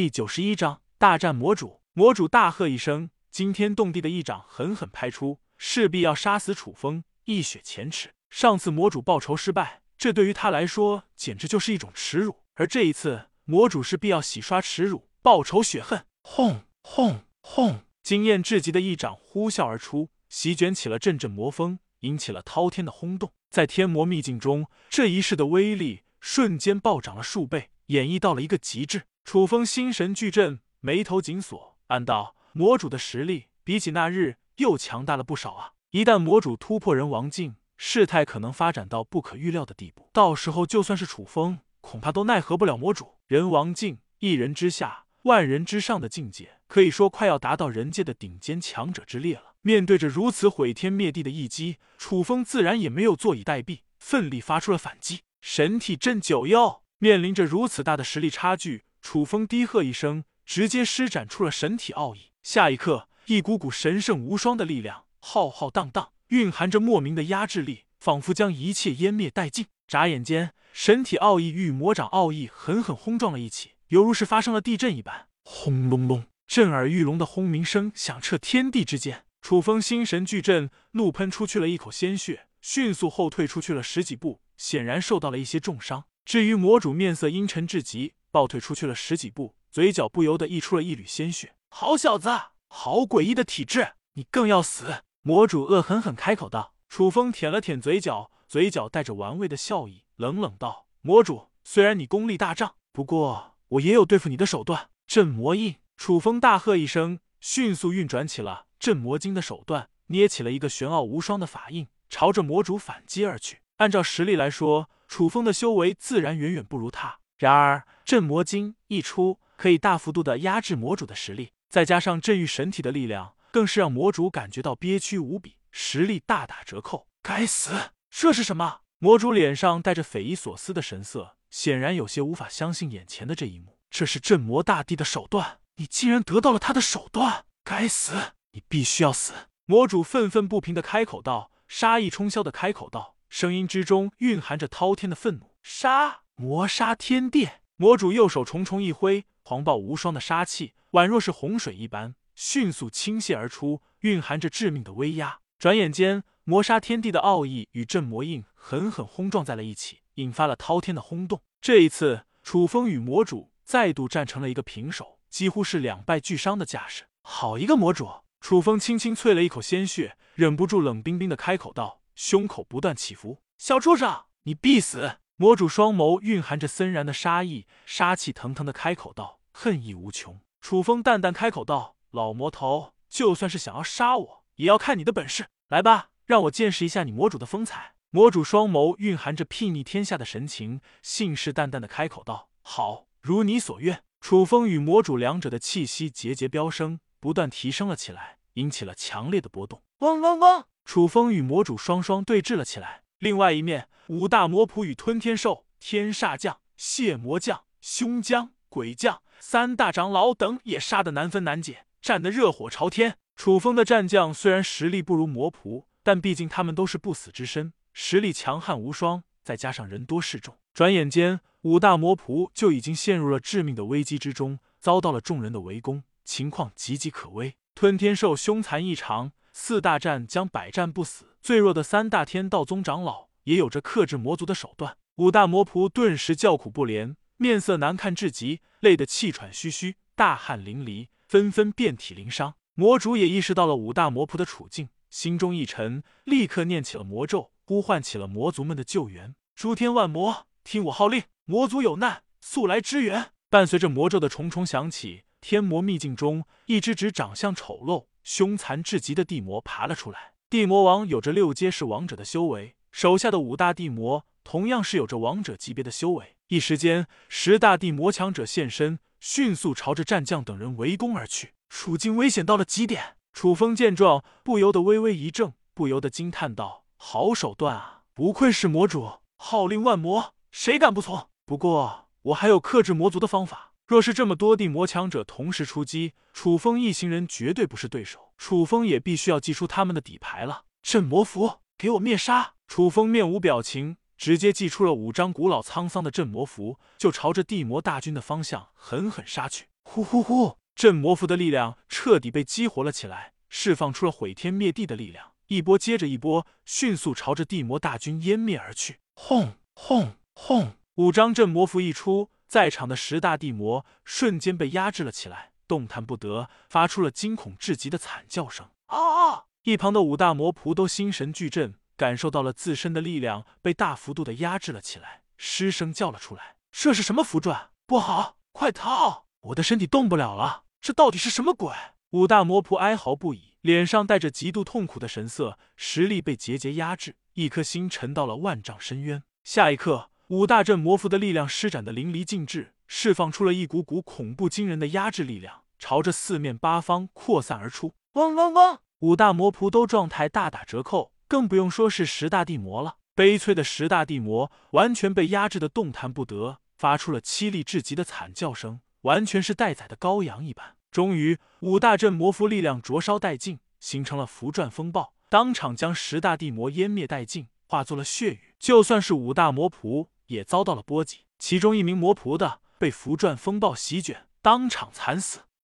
第九十一章大战魔主。魔主大喝一声，惊天动地的一掌狠狠拍出，势必要杀死楚风，一雪前耻。上次魔主报仇失败，这对于他来说简直就是一种耻辱。而这一次，魔主是必要洗刷耻辱，报仇雪恨。轰轰轰！惊艳至极的一掌呼啸而出，席卷起了阵阵魔风，引起了滔天的轰动。在天魔秘境中，这一式的威力瞬间暴涨了数倍，演绎到了一个极致。楚风心神俱震，眉头紧锁，暗道：魔主的实力比起那日又强大了不少啊！一旦魔主突破人王境，事态可能发展到不可预料的地步。到时候，就算是楚风，恐怕都奈何不了魔主。人王境，一人之下，万人之上的境界，可以说快要达到人界的顶尖强者之列了。面对着如此毁天灭地的一击，楚风自然也没有坐以待毙，奋力发出了反击。神体镇九幽，面临着如此大的实力差距，楚风低喝一声，直接施展出了神体奥义。下一刻，一股股神圣无双的力量浩浩荡荡，蕴含着莫名的压制力，仿佛将一切湮灭殆尽。眨眼间，神体奥义与魔掌奥义狠狠轰撞了一起，犹如是发生了地震一般。轰隆隆，震耳欲聋的轰鸣声响彻天地之间。楚风心神俱震，怒喷出去了一口鲜血，迅速后退出去了十几步，显然受到了一些重伤。至于魔主，面色阴沉至极，暴退出去了十几步，嘴角不由得溢出了一缕鲜血。好小子，好诡异的体质，你更要死！魔主恶狠狠开口道。楚风舔了舔嘴角，嘴角带着玩味的笑意，冷冷道：“魔主，虽然你功力大涨，不过我也有对付你的手段。”镇魔印！楚风大喝一声，迅速运转起了。镇魔经的手段，捏起了一个玄奥无双的法印，朝着魔主反击而去。按照实力来说，楚风的修为自然远远不如他。然而，镇魔经一出，可以大幅度的压制魔主的实力，再加上镇狱神体的力量，更是让魔主感觉到憋屈无比，实力大打折扣。该死，这是什么？魔主脸上带着匪夷所思的神色，显然有些无法相信眼前的这一幕。这是镇魔大帝的手段，你竟然得到了他的手段！该死！你必须要死！魔主愤愤不平的开口道，杀意冲霄的开口道，声音之中蕴含着滔天的愤怒。杀！魔杀天地！魔主右手重重一挥，狂暴无双的杀气宛若是洪水一般，迅速倾泻而出，蕴含着致命的威压。转眼间，魔杀天地的奥义与镇魔印狠狠轰撞在了一起，引发了滔天的轰动。这一次，楚风与魔主再度战成了一个平手，几乎是两败俱伤的架势。好一个魔主！楚风轻轻啐了一口鲜血，忍不住冷冰冰的开口道，胸口不断起伏：“小畜生，你必死！”魔主双眸蕴含着森然的杀意，杀气腾腾的开口道：“恨意无穷。”楚风淡淡开口道：“老魔头，就算是想要杀我，也要看你的本事。来吧，让我见识一下你魔主的风采。”魔主双眸蕴含着睥睨天下的神情，信誓旦旦的开口道：“好，如你所愿。”楚风与魔主两者的气息节节飙升。不断提升了起来，引起了强烈的波动。嗡嗡嗡！楚风与魔主双双对峙了起来。另外一面，五大魔仆与吞天兽、天煞将、血魔将、凶将、鬼将三大长老等也杀得难分难解，战得热火朝天。楚风的战将虽然实力不如魔仆，但毕竟他们都是不死之身，实力强悍无双，再加上人多势众，转眼间五大魔仆就已经陷入了致命的危机之中，遭到了众人的围攻。情况岌岌可危，吞天兽凶残异常，四大战将百战不死。最弱的三大天道宗长老也有着克制魔族的手段。五大魔仆顿时叫苦不怜，面色难看至极，累得气喘吁吁，大汗淋漓，纷纷遍体鳞伤。魔主也意识到了五大魔仆的处境，心中一沉，立刻念起了魔咒，呼唤起了魔族们的救援。诸天万魔，听我号令，魔族有难，速来支援。伴随着魔咒的重重响起。天魔秘境中，一只只长相丑陋、凶残至极的地魔爬了出来。地魔王有着六阶是王者的修为，手下的五大地魔同样是有着王者级别的修为。一时间，十大地魔强者现身，迅速朝着战将等人围攻而去，处境危险到了极点。楚风见状，不由得微微一怔，不由得惊叹道：“好手段啊！不愧是魔主，号令万魔，谁敢不从？不过，我还有克制魔族的方法。”若是这么多地魔强者同时出击，楚风一行人绝对不是对手。楚风也必须要祭出他们的底牌了。镇魔符，给我灭杀！楚风面无表情，直接祭出了五张古老沧桑的镇魔符，就朝着地魔大军的方向狠狠杀去。呼呼呼！镇魔符的力量彻底被激活了起来，释放出了毁天灭地的力量，一波接着一波，迅速朝着地魔大军湮灭而去。轰轰轰！五张镇魔符一出，在场的十大地魔瞬间被压制了起来，动弹不得，发出了惊恐至极的惨叫声。啊啊！一旁的五大魔仆都心神俱震，感受到了自身的力量被大幅度的压制了起来，失声叫了出来：“这是什么符篆？不好，快逃！我的身体动不了了！这到底是什么鬼？”五大魔仆哀嚎不已，脸上带着极度痛苦的神色，实力被节节压制，一颗心沉到了万丈深渊。下一刻，五大镇魔符的力量施展的淋漓尽致，释放出了一股股恐怖惊人的压制力量，朝着四面八方扩散而出。嗡嗡嗡！五大魔仆都状态大打折扣，更不用说是十大地魔了。悲催的十大地魔完全被压制的动弹不得，发出了凄厉至极的惨叫声，完全是待宰的羔羊一般。终于，五大镇魔符力量灼烧殆尽，形成了符篆风暴，当场将十大地魔湮灭殆尽，化作了血雨。就算是五大魔仆也遭到了波及，其中一名魔仆的被符篆风暴席卷，当场惨死。